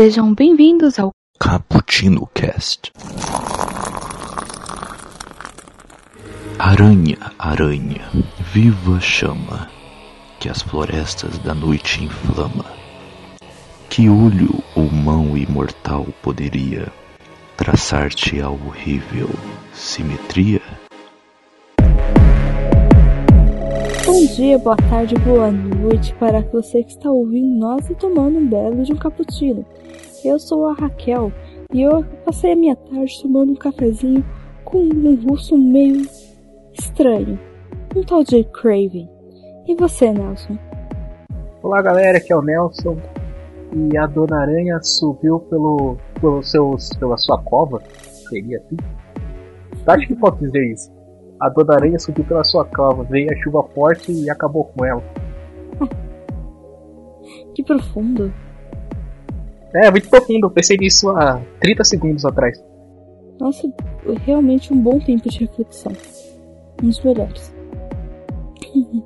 Sejam bem-vindos ao Cappuccino Cast. Aranha, aranha, viva chama, que as florestas da noite inflama. Que olho ou mão imortal poderia traçar-te a horrível simetria? Bom dia, boa tarde, boa noite para você que está ouvindo nós e tomando um belo de um cappuccino. Eu sou a Raquel e eu passei a minha tarde tomando um cafezinho com um gosto meio estranho. Um tal de Craven. E você, Nelson? Olá galera, aqui é o Nelson. E a Dona Aranha subiu pelo, pelo seus, pela sua cova. Seria assim? Acho que pode dizer isso. A Dona Aranha subiu pela sua cova, veio a chuva forte e acabou com ela. Que profundo. É, muito profundo, eu pensei nisso há 30 segundos atrás. Nossa, realmente um bom tempo de reflexão. Um dos melhores.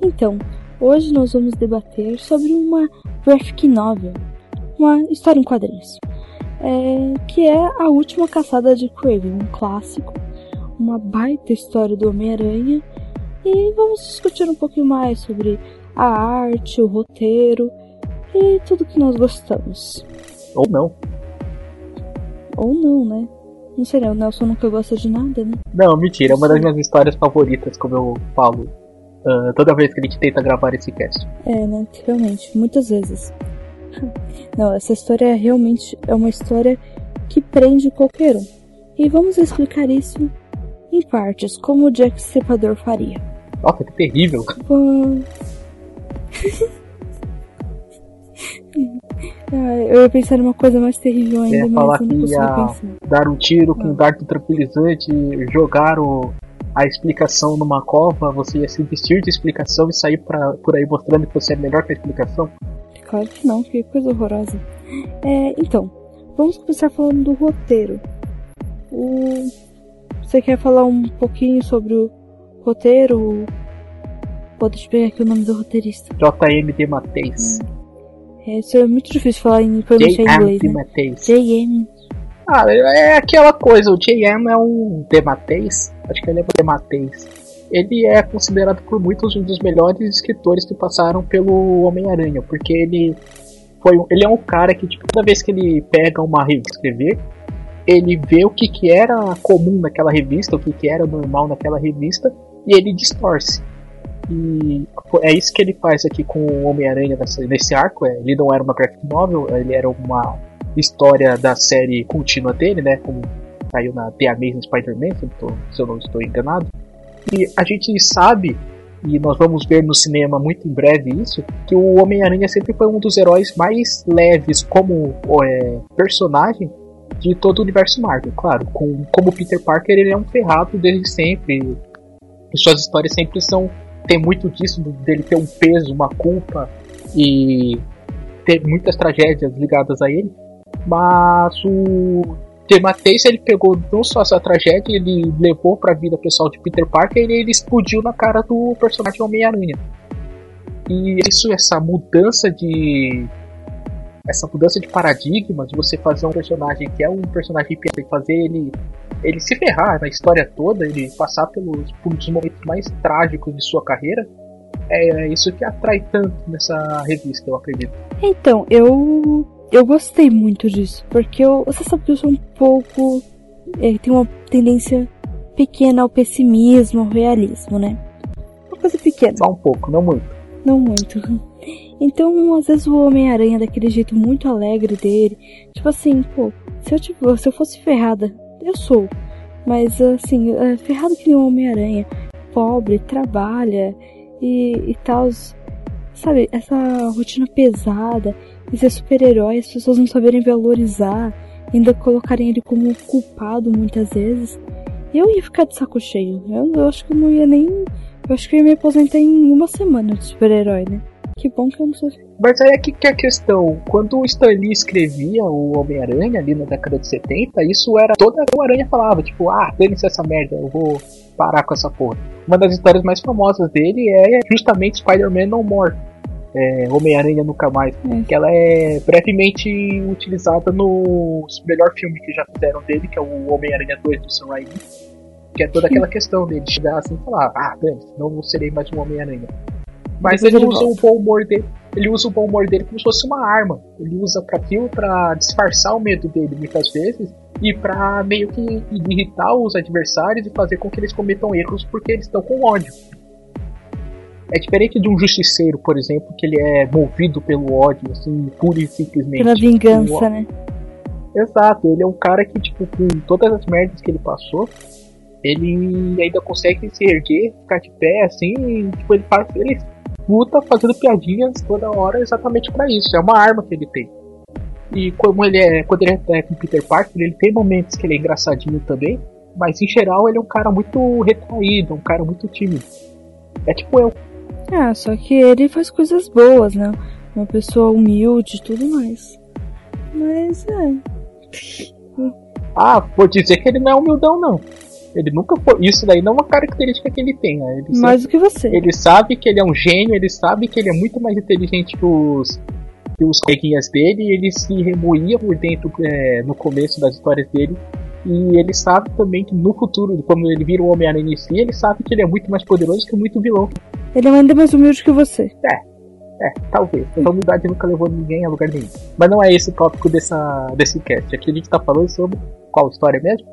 então, hoje nós vamos debater sobre uma graphic novel, uma história em quadrinhos, é, que é A Última Caçada de Craven, um clássico, uma baita história do Homem-Aranha, e vamos discutir um pouquinho mais sobre a arte, o roteiro e tudo que nós gostamos. Ou não. Ou não, né? Não sei, né? O Nelson nunca gosta de nada, né? Não, mentira, é uma das minhas histórias favoritas, como eu falo uh, toda vez que a gente tenta gravar esse cast. É, né? Realmente, muitas vezes. Não, essa história realmente é uma história que prende qualquer um. E vamos explicar isso em partes, como o Jack Stripador faria. Nossa, que terrível. Ah, eu ia pensar numa coisa mais terrível ainda, mas falar eu não consigo pensar. dar um tiro com Ah. um dardo tranquilizante, jogar o, a explicação numa cova, você ia se vestir de explicação e sair pra, por aí mostrando que você é melhor que a explicação. Claro que não, que coisa horrorosa. É, então, vamos começar falando do roteiro. O... Você quer falar um pouquinho sobre o roteiro? Pode pegar aqui o nome do roteirista. JMD Mateis. É, isso é muito difícil falar em pronunciar em inglês, JM né? J.M. Ah, é aquela coisa, o JM é um Demateis, acho que ele é um Demateis. Ele é considerado por muitos um dos melhores escritores que passaram pelo Homem-Aranha, porque ele foi ele é um cara que tipo, toda vez que ele pega uma revista escrever, ele vê o que, que era comum naquela revista, o que, que era normal naquela revista, e ele distorce. E é isso que ele faz aqui com o Homem-Aranha nesse arco. é, ele não era uma graphic novel, ele era uma história da série contínua dele, né? Como saiu na The Amazing Spider-Man, se se eu não estou enganado. E a gente sabe, e nós vamos ver no cinema muito em breve isso, que o Homem-Aranha sempre foi um dos heróis mais leves como é, personagem de todo o universo Marvel. Claro, com, como Peter Parker ele é um ferrado desde sempre. E suas histórias sempre são. Tem muito disso dele ter um peso, uma culpa e ter muitas tragédias ligadas a ele. Mas o Demateis ele pegou não só essa tragédia, ele levou pra vida pessoal de Peter Parker e ele explodiu na cara do personagem Homem-Aranha. E isso, essa mudança de. Essa mudança de paradigma de você fazer um personagem que é um personagem piada e fazer ele. Ele se ferrar na história toda, ele passar pelos, por um dos momentos mais trágicos de sua carreira, é isso que atrai tanto nessa revista, eu acredito. Então, eu eu gostei muito disso, porque eu, você sabe que eu sou um pouco é, tenho uma tendência pequena ao pessimismo, ao realismo, né? Uma coisa pequena. Só um pouco, não muito. Não muito. Então, às vezes o Homem-Aranha daquele jeito muito alegre dele, tipo assim, pô, se eu, tipo, se eu fosse ferrada, eu sou, mas assim, é, ferrado que nem um Homem-Aranha, pobre, trabalha e, e tal, sabe, essa rotina pesada, e ser super-herói, as pessoas não saberem valorizar, ainda colocarem ele como culpado muitas vezes, eu ia ficar de saco cheio. Eu, eu acho que eu não ia nem. Eu acho que eu ia me aposentar em uma semana de super-herói, né? Que bom que eu não sou. Mas aí aqui que é a questão. Quando o Stan Lee escrevia o Homem-Aranha ali na década de 70, isso era toda o Aranha falava, tipo, ah, dane-se essa merda, eu vou parar com essa porra. Uma das histórias mais famosas dele é justamente Spider-Man No More. é, Homem-Aranha Nunca Mais. É. Que ela é brevemente utilizada no melhor filme que já fizeram dele, que é o Homem-Aranha 2 do Sam Raimi. Que é toda aquela questão dele de chegar assim e falar, ah, dane não serei mais um Homem-Aranha. Mas ele usa o bom humor dele. Ele usa o humor dele como se fosse uma arma. Ele usa para aquilo para disfarçar o medo dele muitas vezes e para meio que irritar os adversários e fazer com que eles cometam erros porque eles estão com ódio. É diferente de um justiceiro, por exemplo, que ele é movido pelo ódio, assim, pura e simplesmente. Pela O- vingança, né? Exato, ele é um cara que, tipo, com todas as merdas que ele passou, ele ainda consegue se erguer, ficar de pé, assim, e, tipo, ele faz. Ele luta fazendo piadinhas toda hora exatamente pra isso. É uma arma que ele tem. E como ele é. Quando ele é com Peter Parker, ele tem momentos que ele é engraçadinho também. Mas em geral ele é um cara muito retraído, um cara muito tímido. É tipo eu. Ah, só que ele faz coisas boas, né? Uma pessoa humilde e tudo mais. Mas é. Ah, vou dizer que ele não é humildão, não. Ele nunca foi. Isso daí não é uma característica que ele tem, né? Ele sempre Mais do que você. Ele sabe que ele é um gênio, ele sabe que ele é muito mais inteligente que os, que os coleguinhas dele, e ele se remoía por dentro é, no começo das histórias dele. E ele sabe também que no futuro, quando ele vira o Homem-Aranha em si, ele sabe que ele é muito mais poderoso que muito vilão. Ele é ainda mais humilde que você. É, talvez. Essa humildade nunca levou ninguém a lugar nenhum. Mas não é esse o tópico dessa, desse cast. Aqui a gente tá falando sobre qual história mesmo?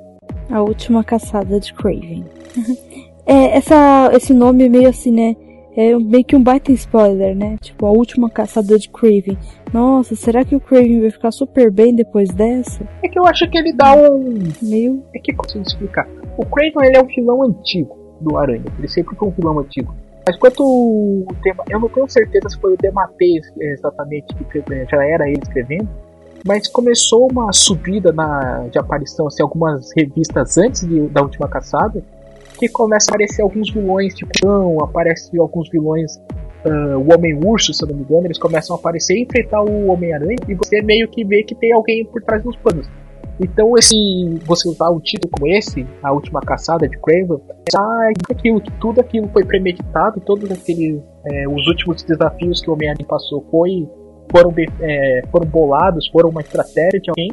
A última caçada de Craven. é, essa, esse nome é meio assim, né? É meio que um baita spoiler, né? Tipo, a última caçada de Craven. Nossa, será que o Craven vai ficar super bem depois dessa? É que eu acho que ele dá um. Meio. É que consigo explicar. O Craven ele é um vilão antigo do Aranha. Ele sempre foi um vilão antigo. Mas quanto o tema. Eu não tenho certeza se foi o Dematei exatamente que já era ele escrevendo. Mas começou uma subida na, de aparição, assim, algumas revistas antes de- da última caçada. Que começa a aparecer alguns vilões, tipo, não, aparece alguns vilões. ah, o Homem-Urso, se eu não me engano, eles começam a aparecer e enfrentar o Homem-Aranha. E você meio que vê que tem alguém por trás dos panos. Então, esse você usar um título como esse, A Última Caçada de Craven, ah, aquilo, tudo aquilo foi premeditado, todos aqueles, é, os últimos desafios que o Homem-Aranha passou foi, foram, be- é, foram bolados, foram uma estratégia de alguém,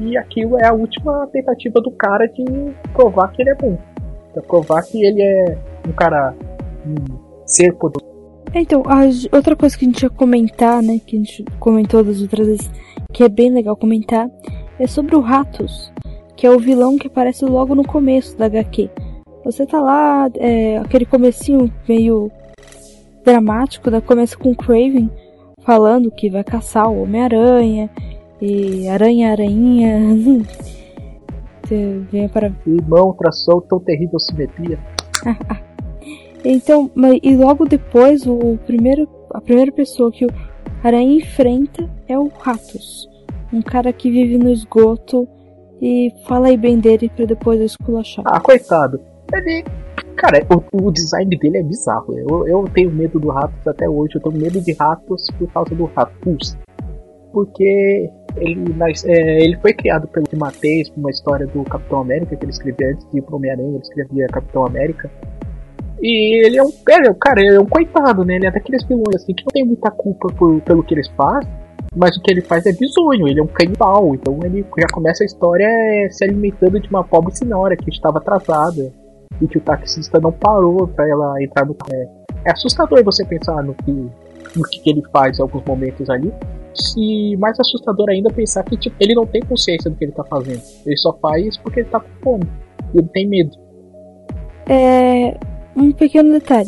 e aquilo é a última tentativa do cara de provar que ele é bom. Pra provar que ele é um cara, um ser poderoso. É, Então, outra coisa que a gente ia comentar, né? Que a gente comentou das outras vezes, que é bem legal comentar, é sobre o Ratos, que é o vilão que aparece logo no começo da HQ. Você tá lá, é, aquele comecinho meio dramático, da começa com o Craven falando que vai caçar o Homem-Aranha e aranha, aranha. Vem para O irmão traçou tão terrível simetria. Então, e logo depois, o primeiro, a primeira pessoa que o Aranha enfrenta é o Ratos. Um cara que vive no esgoto e fala aí bem dele pra depois eu esculachar. Ah, coitado. Ele. Cara, o, o design dele é bizarro. Eu, eu tenho medo do Ratos até hoje. Eu tenho medo de ratos por causa do Ratus. Porque ele, é, ele foi criado pelo Matthews, uma história do Capitão América que ele escrevia antes de ir pro Homem-Aranha. Ele escrevia Capitão América. E ele é um. Ele é cara, ele é um coitado, né? Ele é daqueles vilões assim que não tem muita culpa por, pelo que eles fazem. Mas o que ele faz é bizonho, ele é um canibal. Então ele já começa a história é, se alimentando de uma pobre senhora que estava atrasada e que o taxista não parou para ela entrar no é, é assustador você pensar no que no que, que ele faz em alguns momentos ali e mais assustador ainda pensar que tipo, ele não tem consciência do que ele tá fazendo ele só faz porque ele tá com fome e ele tem medo É. Um pequeno detalhe.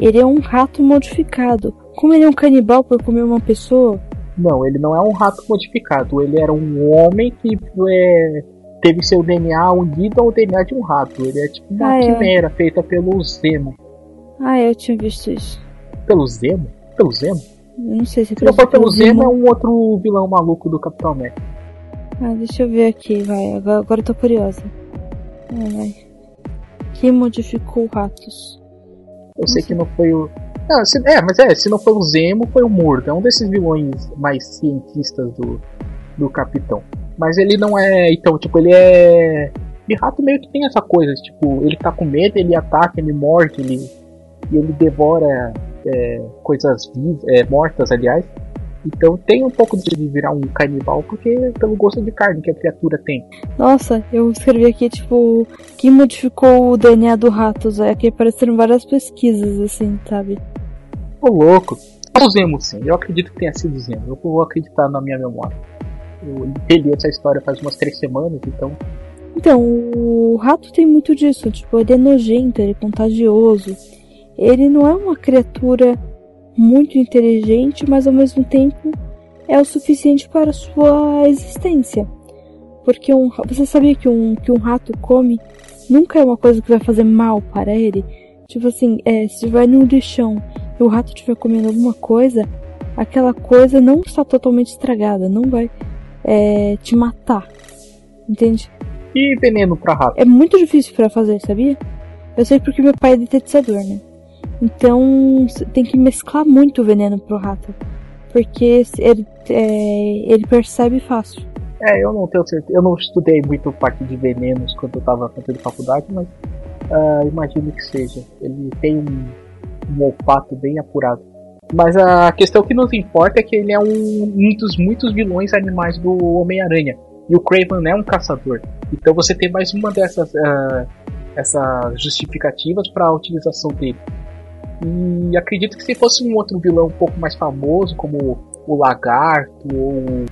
Ele é um rato modificado. Como ele é um canibal por comer uma pessoa, não ele não é um rato modificado ele era um homem que é, teve seu DNA unido ao DNA de um rato ele é tipo uma Ah, é. quimera feita pelo Zemo ah, eu tinha visto isso. pelo Zemo pelo Zemo Eu não sei se é se não for pelo Zemo é um outro vilão maluco do Capitão América Ah, deixa eu ver aqui, vai. Agora, agora eu tô curiosa. Ai, ai. Quem modificou ratos? Eu sei Nossa. que não foi o. Não, se- é, mas é, se não foi o Zemo, foi o Mordo. É um desses vilões mais cientistas do, do Capitão. Mas ele não é. Então, tipo, ele é. De rato meio que tem essa coisa, tipo, ele tá com medo, ele ataca, ele morde, ele. E ele devora. é, coisas vivas, é, mortas, aliás. Então tem um pouco de virar um canibal, porque pelo gosto de carne que a criatura tem. Nossa, eu escrevi aqui, tipo, quem modificou o DNA do ratos? É que apareceram várias pesquisas, assim, sabe? Ô louco. O Zemo, sim. Eu acredito que tenha sido o Zemo. Eu vou acreditar na minha memória. Eu reli essa história faz umas três semanas, então. Então, o rato tem muito disso. Tipo, ele é nojento, ele é contagioso. Ele não é uma criatura muito inteligente, mas ao mesmo tempo é o suficiente para sua existência. Porque um, você sabia que um, que um rato come nunca é uma coisa que vai fazer mal para ele? Tipo assim, é, se vai no lixão e o rato estiver comendo alguma coisa, aquela coisa não está totalmente estragada, não vai é, te matar. Entende? E veneno para rato? É muito difícil para fazer, sabia? Eu sei porque meu pai é detetizador, né? Então tem que mesclar muito o veneno pro rato. Porque ele, é, ele percebe fácil. É, eu não tenho certeza. Eu não estudei muito parte de venenos quando eu tava fazendo faculdade, mas uh, imagino que seja. Ele tem um, um olfato bem apurado. Mas a questão que nos importa é que ele é um, um dos muitos vilões animais do Homem-Aranha. E o Craven é um caçador. Então você tem mais uma dessas uh, essas justificativas para a utilização dele. E acredito que se fosse um outro vilão um pouco mais famoso, como o Lagarto ou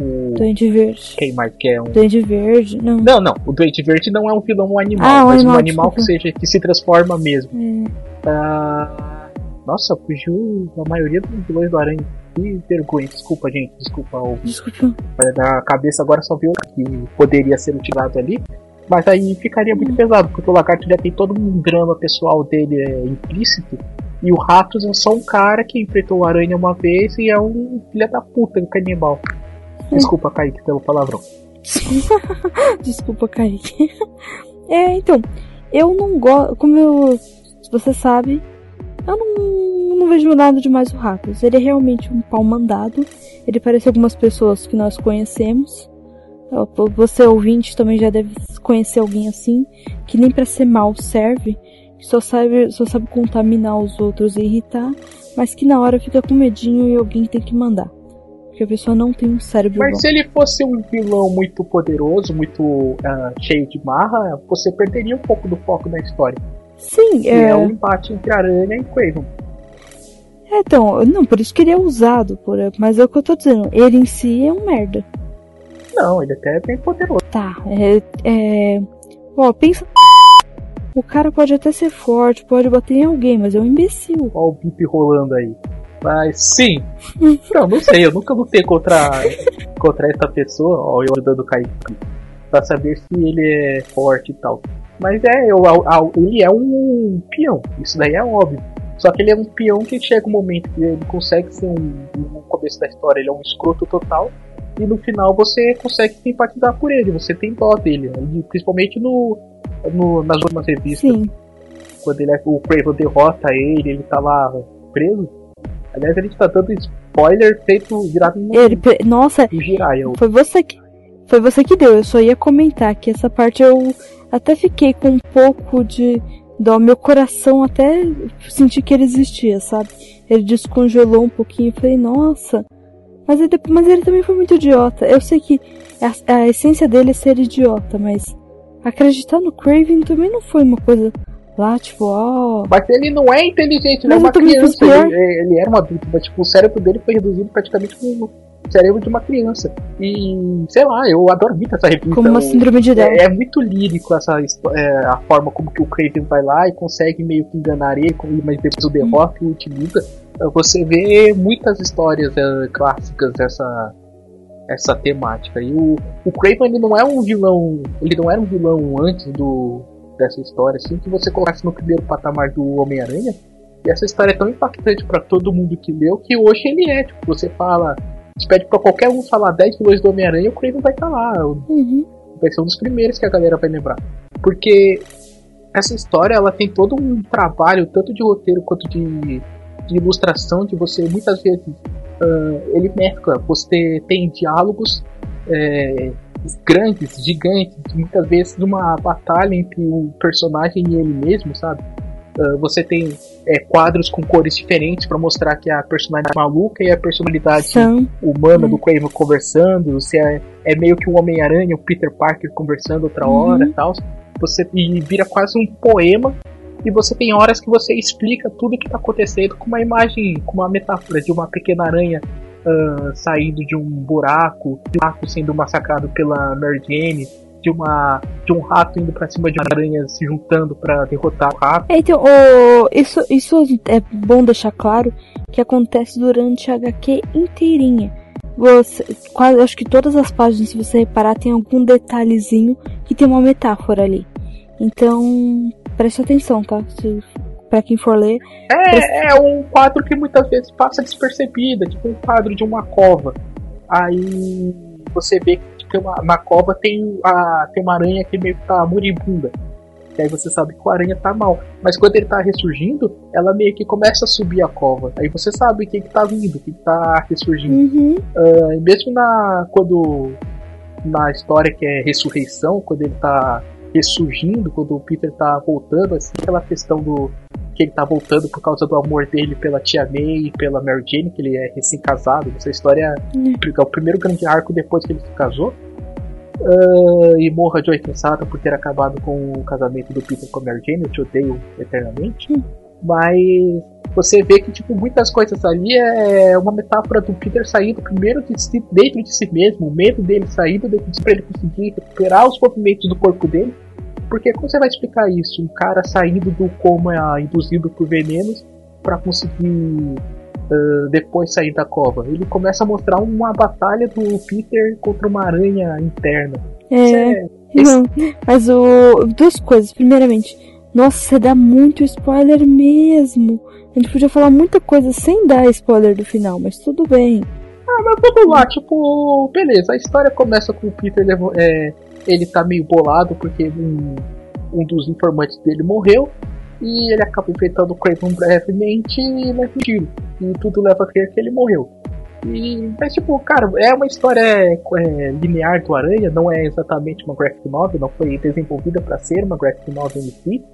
o. Duende Verde. Quem mais que é um. Duende Verde, não. Não, não. O Duende Verde não é um vilão um animal, ah, mas animal, um animal que seja que se transforma mesmo. É. Uh... Nossa, fugiu a maioria dos vilões do Aranha. Que vergonha, desculpa, gente, desculpa. O... Desculpa. Na cabeça agora só viu que poderia ser utilizado ali. Mas aí ficaria muito pesado, porque o Lagarto já tem todo um drama pessoal dele é, implícito. E o Ratos é só um cara que enfrentou o Aranha uma vez e é um filho da puta, um canibal. Desculpa, Kaique, pelo palavrão. Desculpa, Kaique. É, então, eu não gosto. Como eu, você sabe, eu não, não vejo nada demais o Ratos. Ele é realmente um pau mandado. Ele parece algumas pessoas que nós conhecemos. Você ouvinte também já deve conhecer alguém assim, que nem para ser mal serve, que só sabe, só sabe contaminar os outros e irritar, mas que na hora fica com medinho e alguém tem que mandar. Porque a pessoa não tem um cérebro Mas bom. se ele fosse um vilão muito poderoso, muito uh, cheio de marra, você perderia um pouco do foco da história. Sim, é... é um empate entre Aranha e Quaven. É, então, não, por isso que ele é usado, por, mas é o que eu tô dizendo, ele em si é um merda. Não, ele até é bem poderoso. Tá, é. é... Ó, pensa. O cara pode até ser forte, pode bater em alguém, mas é um imbecil. Ó, o bip rolando aí. Mas sim. não, não sei, eu nunca lutei contra, contra essa pessoa, ó, eu ajudando o Kaique, pra saber se ele é forte e tal. Mas é, eu, ele é um peão, isso daí é óbvio. Só que ele é um peão que chega um momento que ele consegue ser um. No começo da história, ele é um escroto total e no final você consegue simpatizar por ele, você tem dó dele, né? principalmente no, no, nas últimas revistas. Sim. Quando ele, é, o Craven derrota ele, ele tá lá preso. Aliás, a gente tá dando spoiler feito virado no, ele, Nossa, no Jiraiya. foi você que foi você que deu. Eu só ia comentar que essa parte eu até fiquei com um pouco de dó. Meu coração até senti que ele existia, sabe? Ele descongelou um pouquinho. Eu falei, nossa, mas ele, mas ele também foi muito idiota. Eu sei que a, a essência dele é ser idiota, mas acreditar no Craven também não foi uma coisa lá, tipo, ó. Oh. Mas ele não é inteligente, ele é uma criança. Ele, ele, era um adulto, mas tipo, o cérebro dele foi reduzido praticamente como o cérebro de uma criança. E, sei lá, eu adoro muito essa revista. Como uma síndrome de Down. É, é, muito lírico essa é, a forma como que o Craven vai lá e consegue meio que enganar ele, mas depois o derrota e utiliza você vê muitas histórias é, clássicas dessa essa temática. E o, o Craven ele não é um vilão, ele não era um vilão antes do dessa história, assim que você colocasse no primeiro patamar do Homem-Aranha. E essa história é tão impactante para todo mundo que leu que hoje ele é, tipo, você fala, você pede para qualquer um falar 10 vilões do Homem-Aranha, o Craven vai estar tá lá. Uhum. Vai ser um dos primeiros que a galera vai lembrar. Porque essa história ela tem todo um trabalho, tanto de roteiro quanto de de ilustração de você muitas vezes uh, ele mescla, você tem diálogos é, grandes, gigantes, muitas vezes uma batalha entre o personagem e ele mesmo, sabe? Uh, você tem é, quadros com cores diferentes para mostrar que a personalidade maluca e a personalidade São. humana É. do Craven conversando. Você é, é meio que o Homem-Aranha, o Peter Parker conversando outra Uhum. hora e tal. Você e vira quase um poema. E você tem horas que você explica tudo que tá acontecendo com uma imagem, com uma metáfora de uma pequena aranha ah, saindo de um buraco, de um rato sendo massacrado pela Mary Jane, de uma de um rato indo pra cima de uma aranha se juntando pra derrotar o rato. É, então, o- isso, isso é bom deixar claro que acontece durante a HQ inteirinha. Você, quase, acho que todas as páginas, se você reparar, tem algum detalhezinho que tem uma metáfora ali. Então, preste atenção, tá? Se, pra quem for ler. É, é um quadro que muitas vezes passa despercebido, é tipo um quadro de uma cova. Aí você vê que tem uma, na cova tem, a, tem uma aranha que meio que tá moribunda. E aí você sabe que a aranha tá mal. Mas quando ele tá ressurgindo, ela meio que começa a subir a cova. Aí você sabe quem que tá vindo, quem que tá ressurgindo. Uhum. E mesmo na quando na história que é ressurreição, quando ele tá ressurgindo, quando o Peter tá voltando, assim, aquela questão do que ele tá voltando por causa do amor dele pela tia May e pela Mary Jane, que ele é recém-casado. Essa história é o primeiro grande arco depois que ele se casou. Ah, e morra Joy Quesada por ter acabado com o casamento do Peter com a Mary Jane, eu te odeio eternamente. Mas você vê que tipo muitas coisas ali é uma metáfora do Peter saindo primeiro de si, dentro de si mesmo, o medo dele saindo dentro de si para ele conseguir recuperar os movimentos do corpo dele. Porque como você vai explicar isso? Um cara saindo do coma induzido por venenos para conseguir ah, depois sair da cova. Ele começa a mostrar uma batalha do Peter contra uma aranha interna. É, é- não. Mas o. Duas coisas. Primeiramente, nossa, você dá muito spoiler mesmo. A gente podia falar muita coisa sem dar spoiler do final, mas tudo bem. Ah, mas vamos lá, tipo, beleza, a história começa com o Peter, é, ele tá meio bolado porque um, um dos informantes dele morreu e ele acaba enfrentando o Craven brevemente e leva um tiro. E tudo leva a crer que ele morreu. E, mas tipo, cara, é uma história é, linear do Aranha, não é exatamente uma graphic novel, não foi desenvolvida para ser uma graphic novel em si.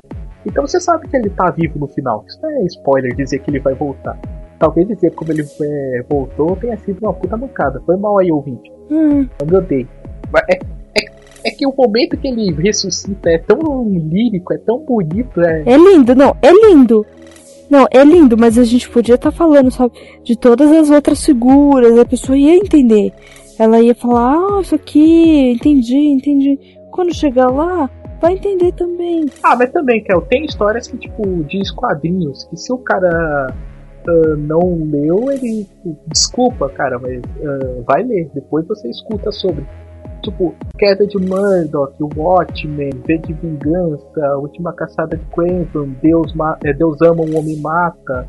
Então você sabe que ele tá vivo no final. Isso não é spoiler dizer que ele vai voltar. Talvez dizer como ele é, voltou tenha sido uma puta mancada. Foi mal aí, ouvinte. Hum, Eu me odeio. Mas é que o momento que ele ressuscita é tão lírico, é tão bonito, é. é lindo, não, é lindo. Não, é lindo, mas a gente podia estar falando, sabe, de todas as outras figuras, a pessoa ia entender. Ela ia falar, ah, isso aqui, entendi, entendi. Quando chegar lá, vai entender também. Ah, mas também, Kel, tem histórias que, tipo, diz quadrinhos, que se o cara ah, não leu, ele. tipo, Desculpa, cara, mas ah, vai ler, depois você escuta sobre. Tipo, Queda de Murdoch, Watchmen, V de Vingança, Última Caçada de Quentin, Deus, é, Deus Ama, o Homem Mata,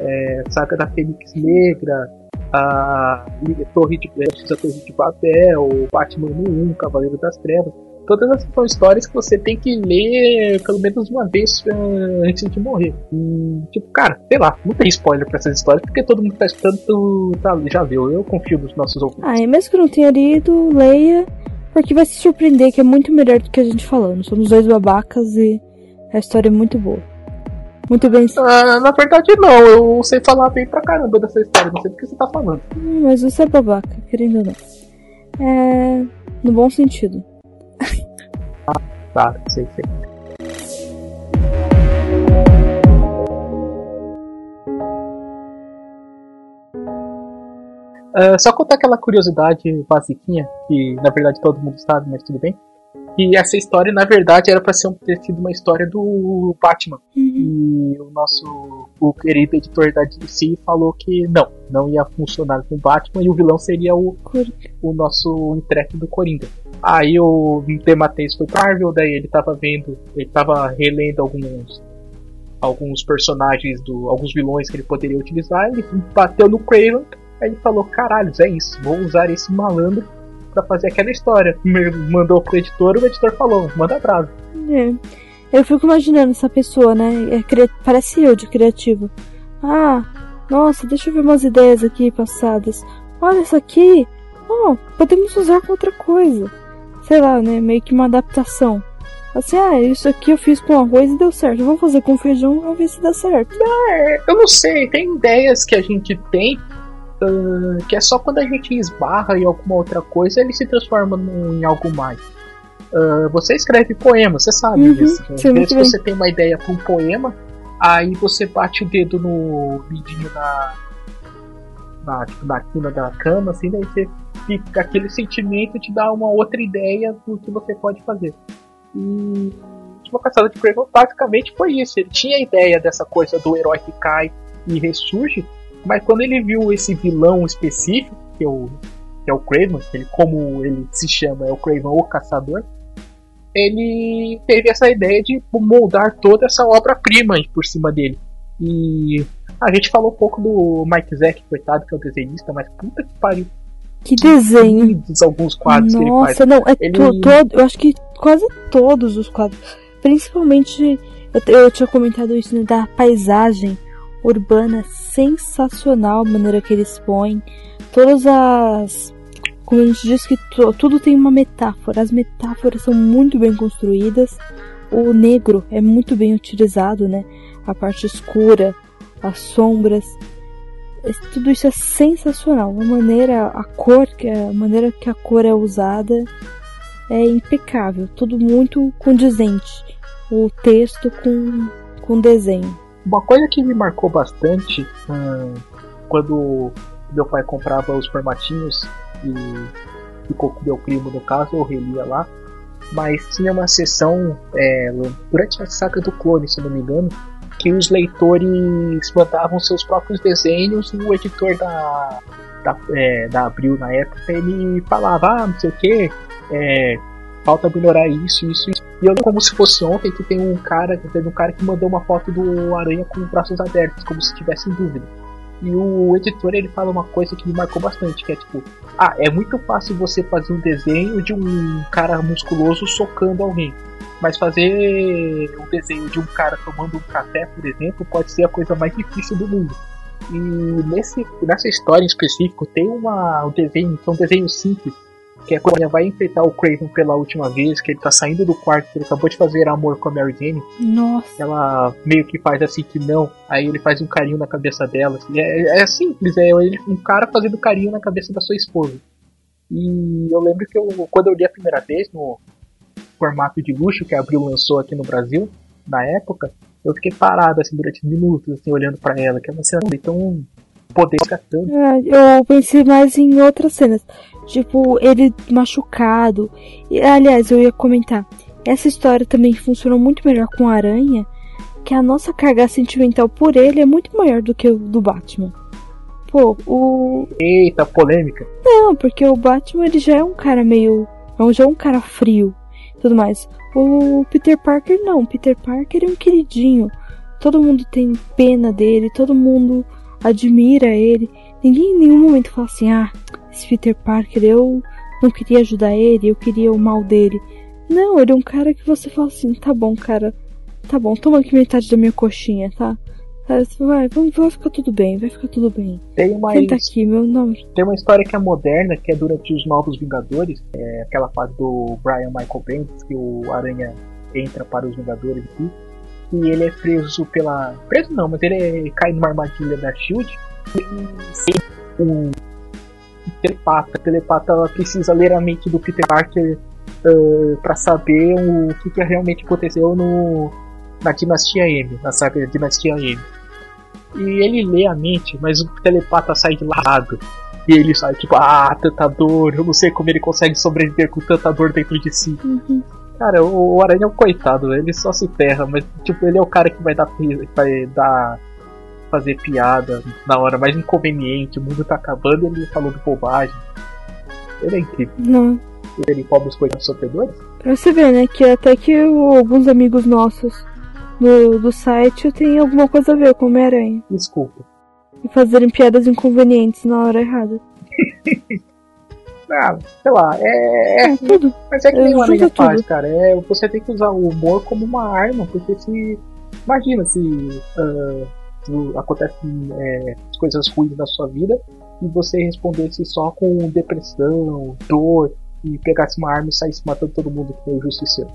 é, Saga da Fênix Negra, a Torre de, Justiça Torre de Babel, Batman no 1, Cavaleiro das Trevas. Todas essas são histórias que você tem que ler pelo menos uma vez eh, antes de morrer. E, tipo, cara, sei lá, não tem spoiler pra essas histórias, porque todo mundo que tá escutando tá, já viu. Eu confio nos nossos ouvintes. Ah, e mesmo que não tenha lido, leia, porque vai se surpreender que é muito melhor do que a gente falando. Somos dois babacas e a história é muito boa. Muito bem. Ah, na verdade, não, eu sei falar bem pra caramba dessa história, não sei do que você tá falando. Hum, Mas você é babaca, querendo ou não. É. No bom sentido. Tá, sei, sei. Ah, só contar aquela curiosidade basiquinha, que na verdade todo mundo sabe, mas tudo bem. Que essa história, na verdade, era pra ser ter sido uma história do Batman. Uhum. E o nosso o querido editor da DC falou que não, não ia funcionar com o Batman e o vilão seria o, o nosso intrépido Coringa. Aí o Demateus foi pra Marvel, daí ele tava vendo, ele tava relendo alguns alguns personagens do alguns vilões que ele poderia utilizar, ele bateu no Craven, aí ele falou: "Caralho, é isso, vou usar esse malandro pra fazer aquela história". Mandou pro editor, o editor falou: "Manda abraço". É. Eu fico imaginando essa pessoa, né? É cria- Parece eu de criativa. Ah, nossa, deixa eu ver umas ideias aqui passadas. Olha isso aqui. Oh, podemos usar com outra coisa. Sei lá, né? Meio que uma adaptação. Assim, ah, isso aqui eu fiz com arroz e deu certo. Vamos fazer com feijão, vamos ver se dá certo. É, eu não sei, tem ideias que a gente tem uh, que é só quando a gente esbarra em alguma outra coisa ele se transforma num, em algo mais. Uh, você escreve poema, você sabe Uhum, sim, vezes muito você tem uma ideia para um poema, aí você bate o dedo no midinho da. Na, tipo, na quina da cama, assim, daí você fica aquele sentimento te dá uma outra ideia do que você pode fazer. E Última Caçada de Craven basicamente foi isso. Ele tinha a ideia dessa coisa do herói que cai e ressurge, mas quando ele viu esse vilão específico, que é o, que é o Craven, ele, como ele se chama, é o Craven o Caçador, ele teve essa ideia de moldar toda essa obra-prima por cima dele. E a gente falou um pouco do Mike Zack, coitado, que é o desenhista, mas puta que pariu. Que desenho. alguns quadros que ele faz. Nossa, não, é Ele- to- todo, eu acho que quase todos os quadros. Principalmente, eu, eu tinha comentado isso, né, da paisagem urbana sensacional, a maneira que eles põem. Todas as. Como a gente diz que tudo tem uma metáfora. As metáforas são muito bem construídas. O negro é muito bem utilizado, né? A parte escura, as sombras. Es- Tudo isso é sensacional. A maneira, a cor, que a maneira que a cor é usada é impecável. Tudo muito condizente. O texto com, com o desenho. Uma coisa que me marcou bastante hum, quando meu pai comprava os formatinhos e ficou com meu primo no caso, eu relia lá. Mas tinha uma sessão é, durante a saga do clone, se não me engano, que os leitores mandavam seus próprios desenhos e o editor da, da, é, da Abril na época ele falava, ah, não sei o que, é, falta melhorar isso, isso, isso. E eu como se fosse ontem que tem um cara, teve um cara que mandou uma foto do Aranha com os braços abertos, como se tivesse em dúvida. E o editor ele fala uma coisa que me marcou bastante, que é tipo, ah, é muito fácil você fazer um desenho de um cara musculoso socando alguém. Mas fazer um desenho de um cara tomando um café, por exemplo, pode ser a coisa mais difícil do mundo. E nesse, nessa história em específico tem uma, um desenho, que é um desenho simples, que é quando ele vai enfrentar o Craven pela última vez, que ele tá saindo do quarto, que ele acabou de fazer amor com a Mary Jane, Nossa. ela meio que faz assim que não, aí ele faz um carinho na cabeça dela. assim, é, é simples, é ele- um cara fazendo carinho na cabeça da sua esposa. E eu lembro que eu, quando eu li a primeira vez no formato de luxo que a Abril lançou aqui no Brasil, na época, eu fiquei parado assim durante minutos, assim, olhando pra ela, que é uma cena tão poder tanto. É, eu pensei mais em outras cenas. Tipo, ele machucado. E, aliás, eu ia comentar. Essa história também funcionou muito melhor com a Aranha. Que a nossa carga sentimental por ele é muito maior do que o do Batman. Pô, o. Eita, polêmica. Não, porque o Batman ele já é um cara meio. Já é um cara frio tudo mais. O Peter Parker não. O Peter Parker é um queridinho. Todo mundo tem pena dele, todo mundo admira ele. Ninguém em nenhum momento fala assim: ah, esse Peter Parker, eu não queria ajudar ele, eu queria o mal dele. Não, ele é um cara que você fala assim: tá bom, cara, tá bom, toma aqui metade da minha coxinha, tá? Vai, vamos, vai ficar tudo bem, vai ficar tudo bem. Tem uma, Senta aqui, meu nome. tem uma história que é moderna, que é durante os Novos Vingadores, é aquela fase do Brian Michael Bendis, que o Aranha entra para os Vingadores aqui, e ele é preso pela. Preso não, mas ele é- cai numa armadilha da Shield e um telepata. A telepata precisa ler a mente do Peter Parker para saber o que, que realmente aconteceu no, na Dinastia M, na saga Dinastia M. E ele lê a mente, mas o telepata sai de lado. E ele sai tipo, ah, tanta dor, eu não sei como ele consegue sobreviver com tanta dor dentro de si. Uhum. Cara, o, o Aranha é um coitado, ele só se ferra, mas tipo, ele é o cara que vai dar vai dar fazer piada na hora mais inconveniente, o mundo tá acabando e ele falou de bobagem. Ele é incrível. Não. Ele rouba os coitados sofredores. Pra você ver, né, que até que o- alguns amigos nossos do, do site têm alguma coisa a ver com Homem-Aranha. Desculpa. E fazerem piadas inconvenientes na hora errada. Ah, sei lá, é, é É, tudo. Mas é que nem Junta Aranha tudo. faz, cara. É, você tem que usar o humor como uma arma, porque se. Imagina se o- acontecem é, coisas ruins na sua vida e você respondesse só com depressão, dor, e pegasse uma arma e saísse matando todo mundo que tem o justiceiro.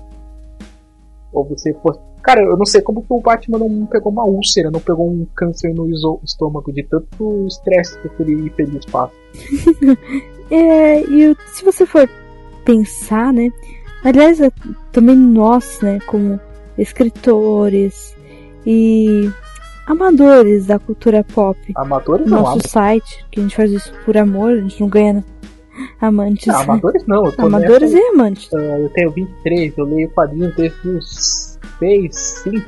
Ou você fosse. Cara, eu não sei como que o Batman não pegou uma úlcera, não pegou um câncer no estômago de tanto estresse que aquele infeliz passa. é, e se você for pensar, né? Aliás, é, também nós, né, como escritores e amadores da cultura pop. Amadores não. Nosso site, que a gente faz isso por amor, a gente não ganha amantes. Não, amadores não. amadores nessa, e amantes. Uh, eu tenho 23, eu leio quadrinhos desde os 6, 5,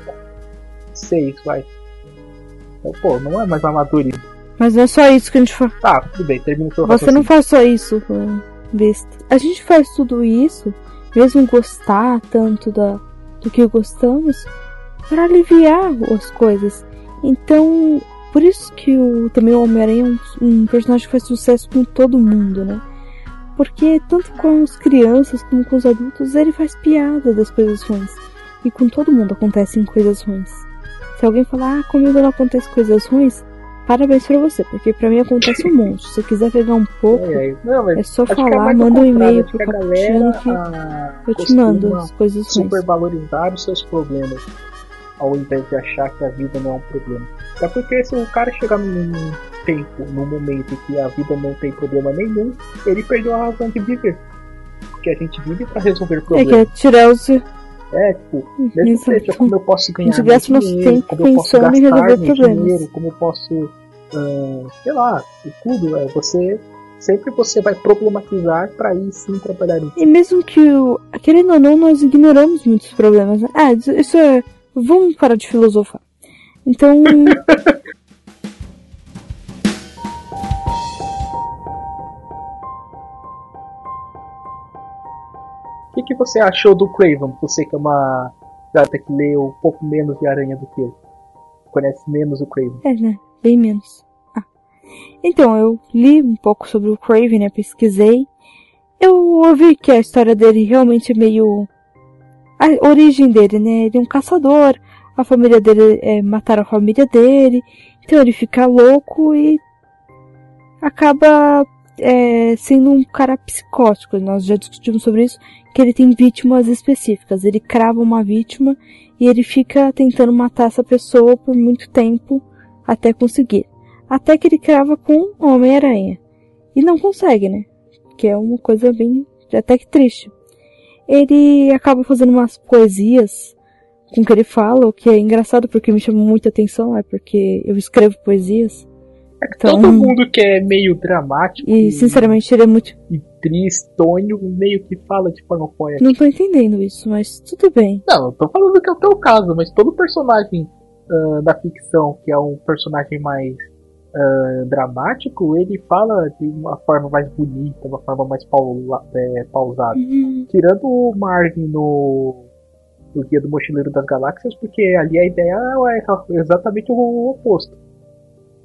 6, vai. Então, pô, não é mais amadorismo. Mas não é só isso que a gente faz. Tá, tudo bem, termina o seu Você não faz só isso, besta. A gente faz tudo isso, mesmo gostar tanto da, do que gostamos, para aliviar as coisas. Então, por isso que o, também o Homem-Aranha é um, um, personagem que faz sucesso com todo mundo, né? Porque tanto com as crianças como com os adultos, ele faz piada das coisas ruins. E com todo mundo acontecem coisas ruins. Se alguém falar, ah, comigo não acontece coisas ruins, parabéns pra você, porque pra mim acontece um monte. Se você quiser pegar um pouco, é, não, é só é falar, é manda um e-mail pro Cappuccino que ah, eu te mando as coisas ruins. Supervalorizar os seus problemas ao invés de achar que a vida não é um problema. É porque se o cara chegar num tempo, num momento que a vida não tem problema nenhum, ele perdeu a razão de viver. Porque a gente vive para resolver problemas. É que é tirar os. É, tipo, mesmo seja como eu posso ganhar mais dinheiro, como eu posso gastar meu dinheiro, como eu posso, uh, sei lá, tudo, é, você sempre você vai problematizar para ir sim trabalhar. E mesmo que, o, querendo ou não, nós ignoramos muitos problemas. Né? Ah, isso é Vamos parar de filosofar. Então. você achou do Craven? Você que é uma gata que leu um pouco menos de Aranha do que eu. Conhece menos o Craven. É, né? Bem menos. Ah. Então, eu li um pouco sobre o Craven, né? Pesquisei. Eu ouvi que a história dele realmente é meio a origem dele, né? Ele é um caçador, a família dele é, mataram a família dele, então ele fica louco e acaba é, sendo um cara psicótico. Nós já discutimos sobre isso, que ele tem vítimas específicas. Ele crava uma vítima e ele fica tentando matar essa pessoa por muito tempo até conseguir. Até que ele crava com Homem-Aranha. E não consegue, né? Que é uma coisa bem até que triste ele acaba fazendo umas poesias com que ele fala, o que é engraçado porque me chama muita atenção, é porque eu escrevo poesias. É então, todo mundo que é meio dramático. E, sinceramente, ele é muito. E tristonho, meio que fala de forma poética. Não tô entendendo isso, mas tudo bem. Não, eu tô falando que é o teu caso, mas todo personagem uh, da ficção, que é um personagem mais uh, dramático, ele fala de uma forma mais bonita, uma forma mais paula, é, pausada. Uhum. Tirando o Marvin no, no Guia do Mochileiro das Galáxias, porque ali a ideia é exatamente o oposto.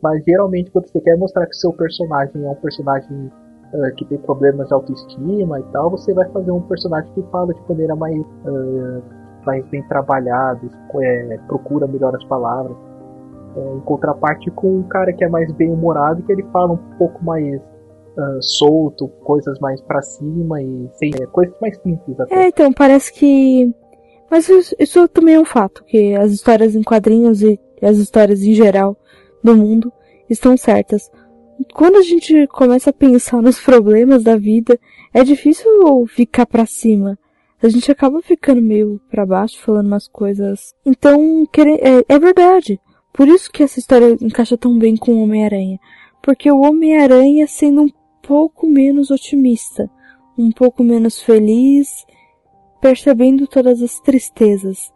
Mas geralmente quando você quer mostrar que seu personagem é um personagem uh, que tem problemas de autoestima e tal, você vai fazer um personagem que fala de maneira mais, uh, mais bem trabalhada, é, procura melhor as palavras. É, em contraparte com um cara que é mais bem humorado que ele fala um pouco mais uh, solto, coisas mais para cima e sem, é, coisas mais simples até. É, então parece que. Mas isso, isso, também é um fato, que as histórias em quadrinhos e as histórias em geral do mundo estão certas. Quando a gente começa a pensar nos problemas da vida, é difícil ficar para cima. A gente acaba ficando meio para baixo, falando umas coisas. Então, é, é verdade. Por isso que essa história encaixa tão bem com o Homem-Aranha. Porque o Homem-Aranha sendo um pouco menos otimista, um pouco menos feliz, percebendo todas as tristezas.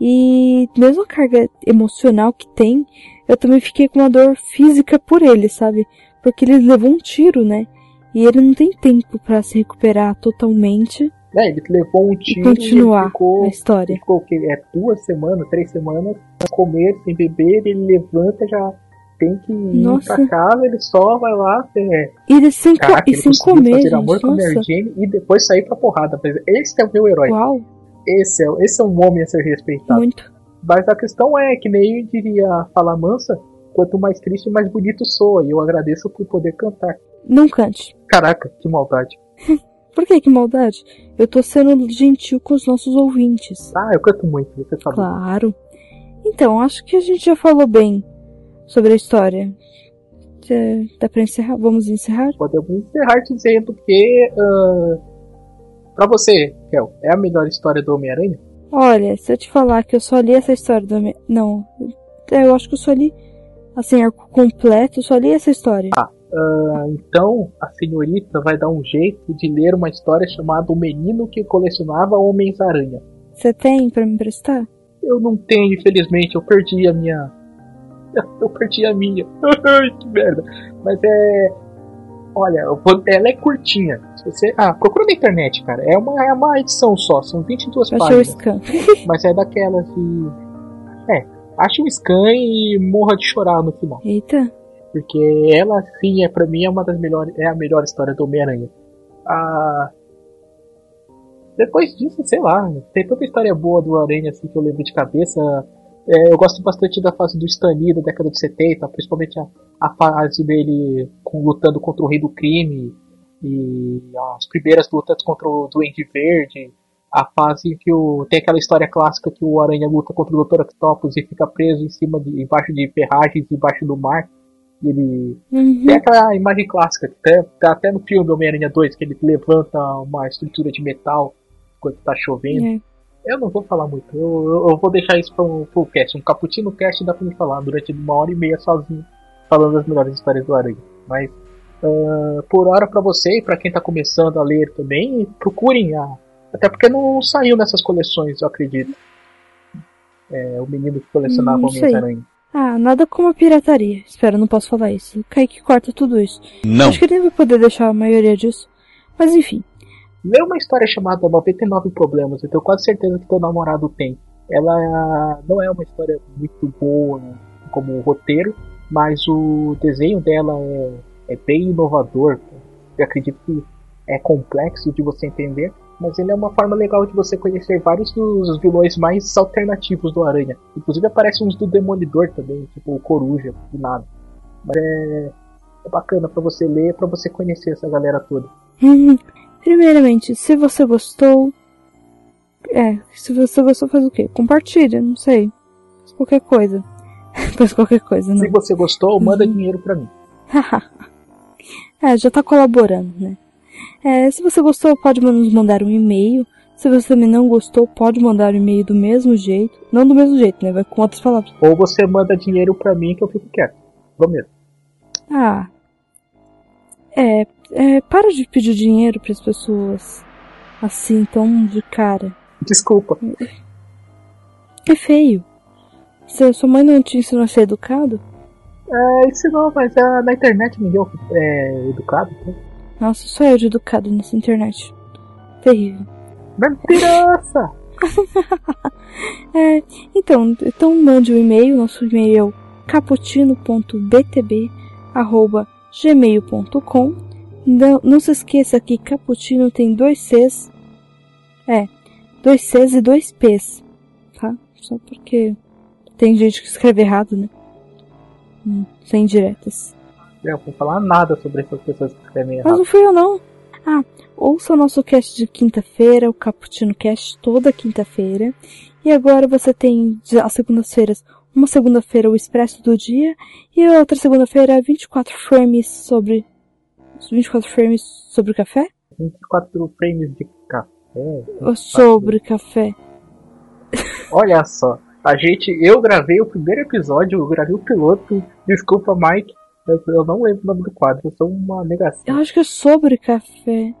E mesmo a carga emocional que tem, eu também fiquei com uma dor física por ele, sabe? Porque ele levou um tiro, né? E ele não tem tempo para se recuperar totalmente. É, ele levou um tiro e continuar e ficou, a história. Ficou que é duas semanas, três semanas sem comer, sem beber, ele levanta já tem que ir nossa. pra casa, ele só vai lá. É, ele sem, Caraca, e sem comer, fazer gente, amor com a Mary Jane e depois sair pra porrada. Esse é o meu herói. Uau. Esse é, esse é um homem a ser respeitado. Muito. Mas a questão é que nem diria falar mansa, quanto mais triste, mais bonito soa. E eu agradeço por poder cantar. Não cante. Caraca, que maldade. Por que que maldade? Eu tô sendo gentil com os nossos ouvintes. Ah, eu canto muito, você sabe. Claro. Então, acho que a gente já falou bem sobre a história. Dá pra encerrar? Vamos encerrar? Podemos encerrar dizendo que. Uh, pra você, Kel, é a melhor história do Homem-Aranha? Olha, se eu te falar que eu só li essa história do. Homem- Não. É, eu acho que eu só li. Assim, arco completo, eu só li essa história. Ah, então a senhorita vai dar um jeito de ler uma história chamada O Menino que Colecionava Homens-Aranha. Você tem pra me emprestar? Eu não tenho, infelizmente, eu perdi a minha. Eu perdi a minha. Que merda. Mas é. Olha, vou- ela é curtinha. Você... Ah, procura na internet, cara. É uma, é uma edição só, são 22 Eu achei o páginas. scan. Mas é daquelas de. É, ache um scan e morra de chorar no final. Eita. Porque ela, sim, é pra mim é uma das melhores. É a melhor história do Homem-Aranha. Ah. Depois disso, sei lá, tem tanta história boa do Aranha assim que eu lembro de cabeça. É, eu gosto bastante da fase do Stan Lee da década de 70, principalmente a, a fase dele com- lutando contra o Rei do Crime e as primeiras lutas contra o Duende Verde. A fase em que o, tem aquela história clássica que o Aranha luta contra o Dr. Octopus e fica preso em cima de, embaixo de ferragens, embaixo do mar. E ele Uhum. tem aquela imagem clássica, que até, tá até no filme Homem-Aranha 2, que ele levanta uma estrutura de metal quando tá chovendo. É. Eu não vou falar muito, eu, eu- eu vou deixar isso pro, pro cast. Um cappuccino cast dá pra me falar durante uma hora e meia sozinho, falando das melhores histórias do Aranha. Mas, ah, por hora pra você e pra quem tá começando a ler também, procurem a. Até porque não saiu nessas coleções, eu acredito. É, o menino que colecionava Hum. Homem-Aranha. Ah, nada como a pirataria. Espera, não posso falar isso. O Kaique corta tudo isso. Não. Acho que ele vai poder deixar a maioria disso. Mas enfim. Lê uma história chamada 99 Problemas, eu tenho quase certeza que teu namorado tem. Ela não é uma história muito boa como roteiro, mas o desenho dela é, é bem inovador. Eu acredito que é complexo de você entender, mas ele é uma forma legal de você conhecer vários dos vilões mais alternativos do Aranha. Inclusive aparecem uns do Demolidor também, tipo o Coruja, do nada. Mas é, é bacana pra você ler, pra você conhecer essa galera toda. Hum, Primeiramente, se você gostou. É, se você gostou, faz o quê? Compartilha, não sei. Faz qualquer coisa. faz qualquer coisa, Se não. você gostou, manda dinheiro pra mim. é, já tá colaborando, né? É, se você gostou, pode nos mandar um e-mail. Se você também não gostou, pode mandar um e-mail do mesmo jeito. Não do mesmo jeito, né? Vai com outras palavras. Ou você manda dinheiro pra mim que eu fico quieto. Vou mesmo. Ah. É, é, para de pedir dinheiro pras pessoas. Assim, tão de cara. Desculpa. É feio. Se sua mãe não te ensinou a ser educado? É, isso não, mas é, na internet ninguém é educado. Né? Nossa, só eu de educado nessa internet. Terrível. Mentirosa! É, então, então mande um e-mail, nosso e-mail é o caputino.btb.gmail.com não, não se esqueça que cappuccino tem dois Cs. É, dois Cs e dois Ps. Tá? Só porque tem gente que escreve errado, né? Hum, sem diretas. Eu não vou falar nada sobre essas pessoas que escrevem Mas errado. não fui eu não. Ah, ouça o nosso cast de quinta-feira, o Cappuccino Cast toda quinta-feira. E agora você tem as segundas-feiras, uma segunda-feira o Expresso do Dia e a outra segunda-feira 24 frames sobre 24 frames sobre café? 24 frames de café. Sobre café? Olha só. A gente, eu gravei o primeiro episódio, eu gravei o piloto. Desculpa, Mike. Eu não lembro o nome do quadro, eu sou uma negação. Eu acho que é sobre café.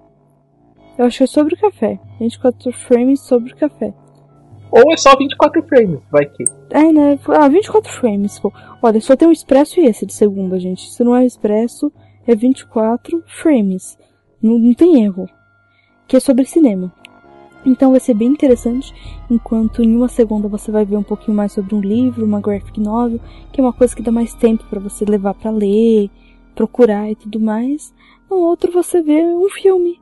Eu acho que é sobre café. 24 frames sobre café. Ou é só 24 frames, vai que. É, né? Ah, 24 frames, pô. Olha, só tem o expresso e esse de segunda, gente. Se não é expresso, é 24 frames. Não, não tem erro. Que é sobre cinema. Então vai ser bem interessante, enquanto em uma segunda você vai ver um pouquinho mais sobre um livro, uma graphic novel, que é uma coisa que dá mais tempo para você levar para ler, procurar e tudo mais. No outro você vê um filme.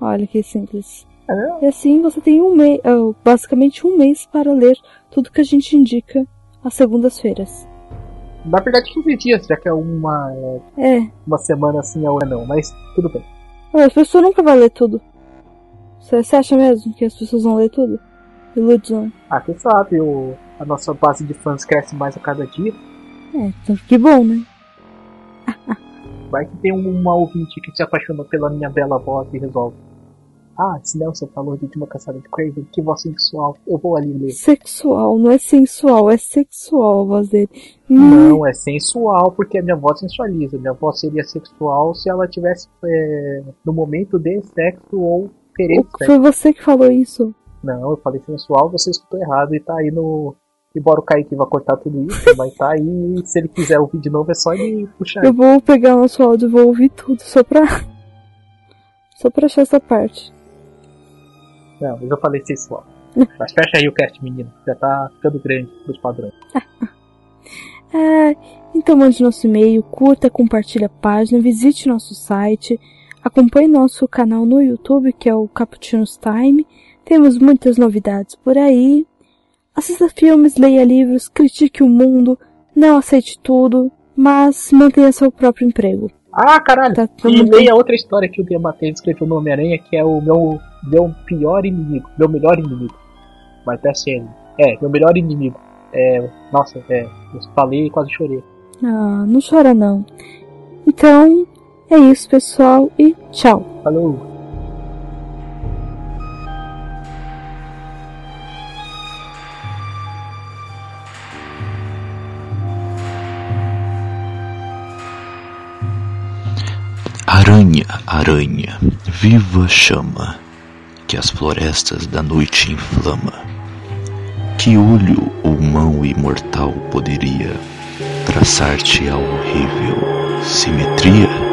Olha que simples. É, E assim você tem um mês, basicamente um mês para ler tudo que a gente indica às segundas-feiras. na verdade, 15 dias, já que é uma, é, É, uma semana assim a outra não, mas tudo bem. as pessoas nunca vão ler tudo. Você acha mesmo que as pessoas vão ler tudo? Ilusão. Ah, quem sabe, o, a nossa base de fãs cresce mais a cada dia. É, então que bom, né? Vai que tem uma ouvinte que se apaixonou pela minha bela voz e resolve. Ah, esse Nelson falou de uma caçada de Craven, que voz sensual, eu vou ali ler. Sexual, não é sensual, é sexual a voz dele. Não, é sensual, porque a minha voz sensualiza. Minha voz seria sexual se ela tivesse é, no momento de sexo ou sexo. Foi você que falou isso. Não, eu falei sensual, você escutou errado e tá aí no. Embora o Kaique vá cortar tudo isso, mas tá aí. Se ele quiser ouvir de novo, é só ele puxar. Eu vou pegar o nosso áudio e vou ouvir tudo, só pra. Só pra achar essa parte. Não, mas eu falei sensual. mas fecha aí o cast, menino. Já tá ficando grande pros padrões. é, então mande nosso e-mail, curta, compartilhe a página, visite nosso site, acompanhe nosso canal no YouTube, que é o Cappuccino's Time. Temos muitas novidades por aí. Assista filmes, leia livros, critique o mundo, não aceite tudo, mas mantenha seu próprio emprego. Ah, caralho! Tá e leia outra história que o Matheus escreveu no Homem-Aranha, que é o meu, meu pior inimigo, meu melhor inimigo. Mas tá sendo. É, meu melhor inimigo. É, nossa, é, eu falei e quase chorei. Ah, não chora não. Então, é isso, pessoal, e tchau. Falou! Aranha, aranha, viva chama, que as florestas da noite inflama. Que olho ou mão imortal poderia traçar-te a horrível simetria?